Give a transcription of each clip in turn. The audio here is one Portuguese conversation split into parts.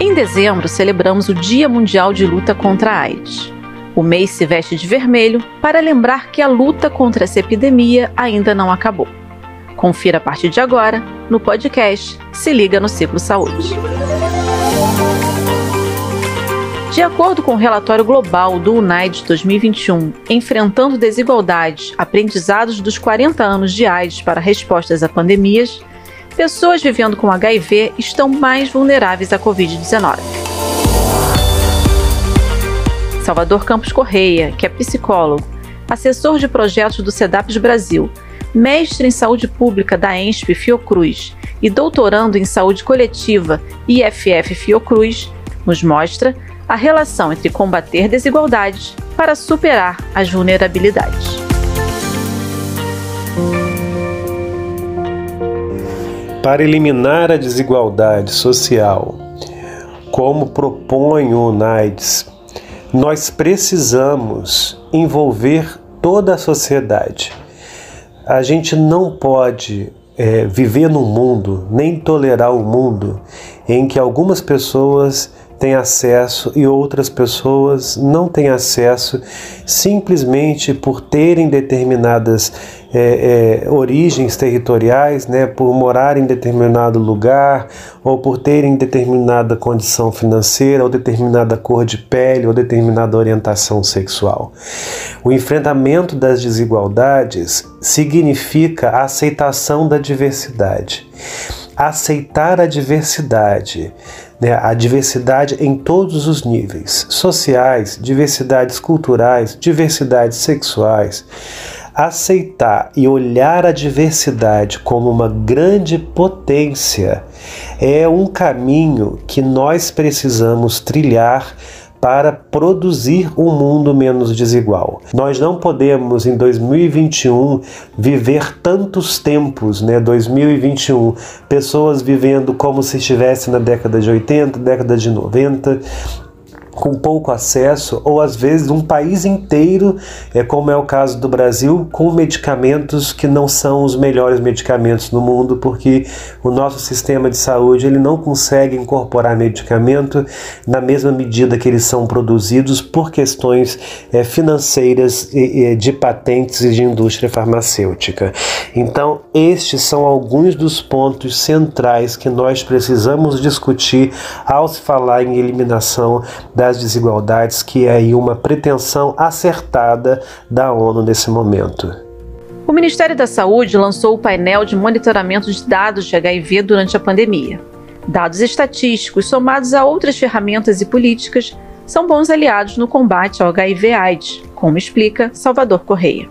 Em dezembro, celebramos o Dia Mundial de Luta contra a AIDS. O mês se veste de vermelho para lembrar que a luta contra essa epidemia ainda não acabou. Confira a partir de agora no podcast Se Liga no Ciclo Saúde. De acordo com o relatório global do UNAIDS 2021, Enfrentando Desigualdades, Aprendizados dos 40 anos de AIDS para Respostas a Pandemias, pessoas vivendo com HIV estão mais vulneráveis à Covid-19. Salvador Campos Correia, que é psicólogo, assessor de projetos do SEDAPS Brasil, mestre em saúde pública da ENSP Fiocruz e doutorando em saúde coletiva IFF Fiocruz, nos mostra a relação entre combater desigualdades para superar as vulnerabilidades. Para eliminar a desigualdade social, como propõe o UNAIDS, nós precisamos envolver toda a sociedade. A gente não pode é, viver num mundo, nem tolerar o um mundo em que algumas pessoas têm acesso e outras pessoas não têm acesso simplesmente por terem determinadas é, é, origens territoriais, né, por morar em determinado lugar, ou por terem determinada condição financeira, ou determinada cor de pele, ou determinada orientação sexual. O enfrentamento das desigualdades significa a aceitação da diversidade. Aceitar a diversidade né, a diversidade em todos os níveis sociais, diversidades culturais, diversidades sexuais. Aceitar e olhar a diversidade como uma grande potência é um caminho que nós precisamos trilhar para produzir um mundo menos desigual. Nós não podemos em 2021 viver tantos tempos, né? 2021, pessoas vivendo como se estivesse na década de 80, década de 90, com pouco acesso, ou às vezes um país inteiro, é como é o caso do Brasil, com medicamentos que não são os melhores medicamentos no mundo, porque o nosso sistema de saúde ele não consegue incorporar medicamento na mesma medida que eles são produzidos por questões é, financeiras e, e de patentes e de indústria farmacêutica. Então, estes são alguns dos pontos centrais que nós precisamos discutir ao se falar em eliminação da das desigualdades, que é aí uma pretensão acertada da ONU nesse momento. O Ministério da Saúde lançou o painel de monitoramento de dados de HIV durante a pandemia. Dados estatísticos somados a outras ferramentas e políticas são bons aliados no combate ao HIV/AIDS, como explica Salvador Correia.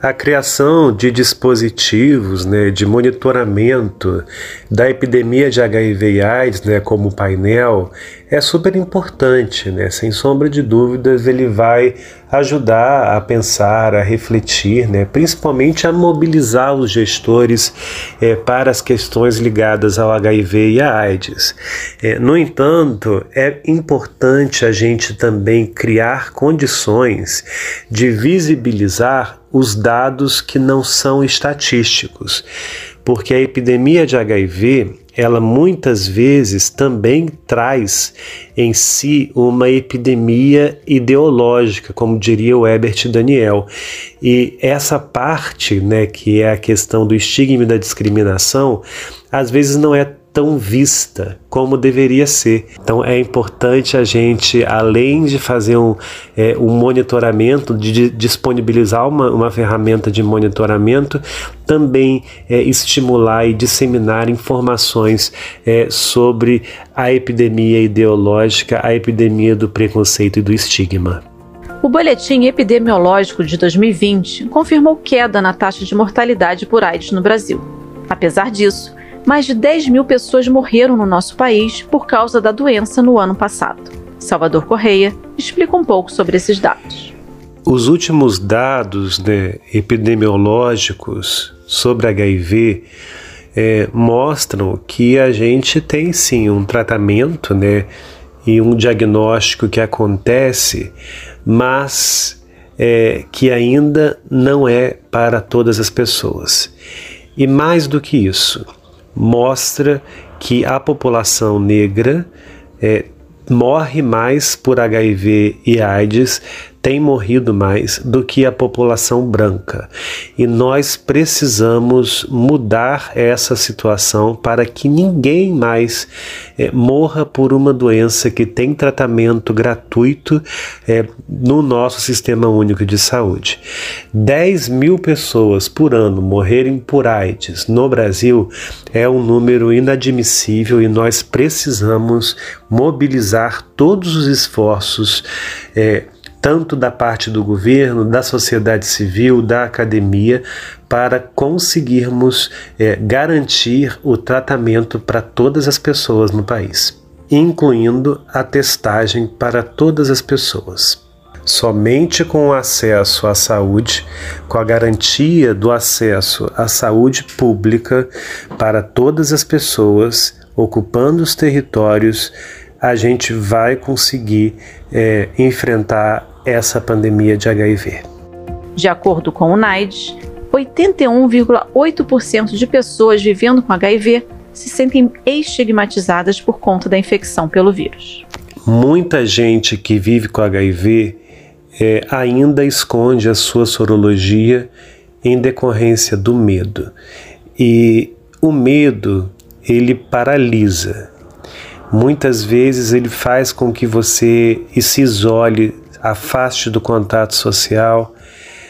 A criação de dispositivos né, de monitoramento da epidemia de HIV e AIDS, né, como o painel, é super importante, né? Sem sombra de dúvidas, ele vai ajudar a pensar, a refletir, né? principalmente a mobilizar os gestores é, para as questões ligadas ao HIV e à AIDS. É, no entanto, é importante a gente também criar condições de visibilizar os dados que não são estatísticos, porque a epidemia de HIV ela muitas vezes também traz em si uma epidemia ideológica, como diria o Herbert Daniel. E essa parte, né, que é a questão do estigma e da discriminação, às vezes não é tão vista como deveria ser. Então é importante a gente, além de fazer um, é, um monitoramento, de disponibilizar uma, uma ferramenta de monitoramento, também é, estimular e disseminar informações é, sobre a epidemia ideológica, a epidemia do preconceito e do estigma. O boletim epidemiológico de 2020 confirmou queda na taxa de mortalidade por AIDS no Brasil. Apesar disso, mais de 10 mil pessoas morreram no nosso país por causa da doença no ano passado. Salvador Correia explica um pouco sobre esses dados. Os últimos dados né, epidemiológicos sobre HIV é, mostram que a gente tem sim um tratamento né, e um diagnóstico que acontece, mas é, que ainda não é para todas as pessoas. E mais do que isso, mostra que a população negra é, morre mais por HIV e AIDS tem morrido mais do que a população branca. E nós precisamos mudar essa situação para que ninguém mais é, morra por uma doença que tem tratamento gratuito é, no nosso sistema único de saúde. 10 mil pessoas por ano morrerem por AIDS no Brasil é um número inadmissível e nós precisamos mobilizar todos os esforços. É, tanto da parte do governo, da sociedade civil, da academia, para conseguirmos é, garantir o tratamento para todas as pessoas no país, incluindo a testagem para todas as pessoas. Somente com o acesso à saúde, com a garantia do acesso à saúde pública para todas as pessoas, ocupando os territórios, a gente vai conseguir é, enfrentar essa pandemia de HIV. De acordo com o NAIDS, 81,8% de pessoas vivendo com HIV se sentem estigmatizadas por conta da infecção pelo vírus. Muita gente que vive com HIV é, ainda esconde a sua sorologia em decorrência do medo. E o medo, ele paralisa. Muitas vezes ele faz com que você se isole afaste do contato social,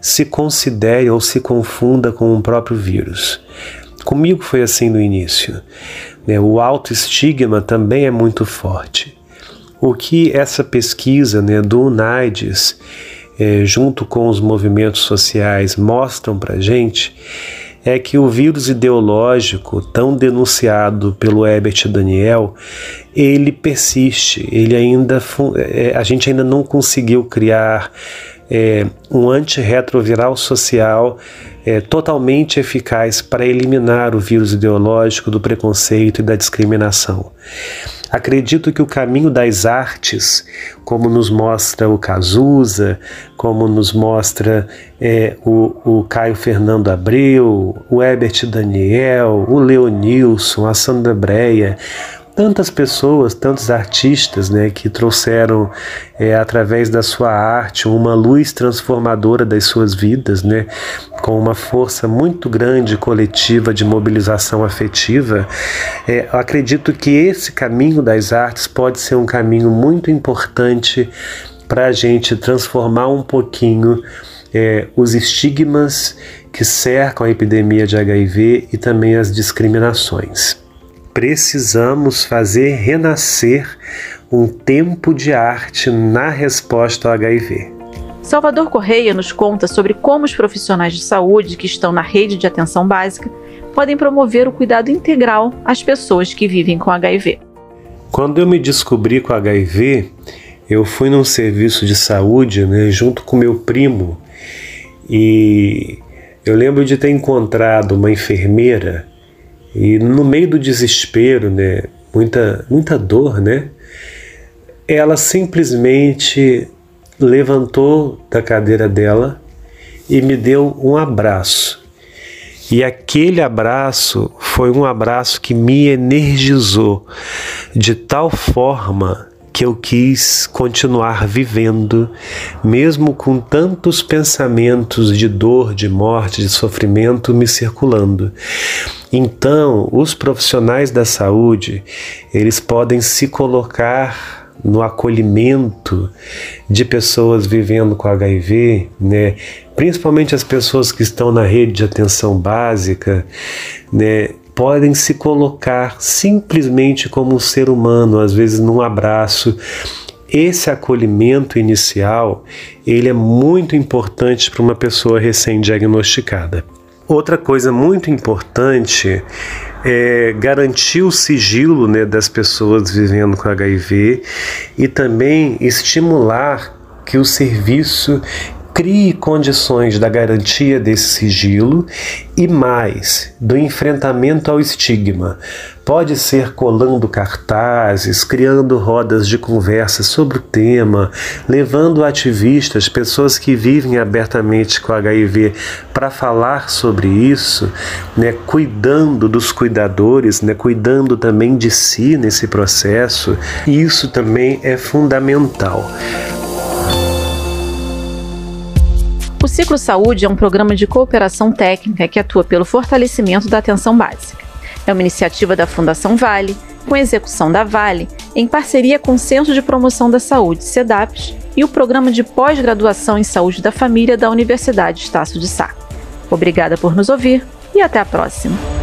se considere ou se confunda com o próprio vírus. Comigo foi assim no início. Né? O autoestigma também é muito forte. O que essa pesquisa né, do UNAIDS, é, junto com os movimentos sociais, mostram para gente é que o vírus ideológico, tão denunciado pelo Herbert Daniel, ele persiste, ele ainda é, a gente ainda não conseguiu criar é, um antirretroviral social é, totalmente eficaz para eliminar o vírus ideológico do preconceito e da discriminação. Acredito que o caminho das artes, como nos mostra o Cazuza, como nos mostra é, o, o Caio Fernando Abreu, o Herbert Daniel, o Leonilson, a Sandra Breia, tantas pessoas, tantos artistas né, que trouxeram é, através da sua arte uma luz transformadora das suas vidas, né, com uma força muito grande coletiva de mobilização afetiva. É, acredito que esse caminho das artes pode ser um caminho muito importante para a gente transformar um pouquinho é, os estigmas que cercam a epidemia de HIV e também as discriminações precisamos fazer renascer um tempo de arte na resposta ao HIV. Salvador Correia nos conta sobre como os profissionais de saúde que estão na rede de atenção básica podem promover o cuidado integral às pessoas que vivem com HIV. Quando eu me descobri com HIV, eu fui num serviço de saúde né, junto com meu primo e eu lembro de ter encontrado uma enfermeira e no meio do desespero, né, muita, muita dor, né, ela simplesmente levantou da cadeira dela e me deu um abraço. E aquele abraço foi um abraço que me energizou de tal forma que eu quis continuar vivendo, mesmo com tantos pensamentos de dor, de morte, de sofrimento me circulando. Então, os profissionais da saúde, eles podem se colocar no acolhimento de pessoas vivendo com HIV, né? principalmente as pessoas que estão na rede de atenção básica, né? Podem se colocar simplesmente como um ser humano, às vezes num abraço. Esse acolhimento inicial, ele é muito importante para uma pessoa recém-diagnosticada. Outra coisa muito importante é garantir o sigilo né, das pessoas vivendo com HIV e também estimular que o serviço crie condições da garantia desse sigilo e mais do enfrentamento ao estigma. Pode ser colando cartazes, criando rodas de conversa sobre o tema, levando ativistas, pessoas que vivem abertamente com HIV, para falar sobre isso, né, cuidando dos cuidadores, né, cuidando também de si nesse processo. Isso também é fundamental. Ciclo Saúde é um programa de cooperação técnica que atua pelo fortalecimento da atenção básica. É uma iniciativa da Fundação Vale, com execução da Vale, em parceria com o Centro de Promoção da Saúde, CEDAPS, e o Programa de Pós-Graduação em Saúde da Família da Universidade Estácio de Sá. Obrigada por nos ouvir e até a próxima!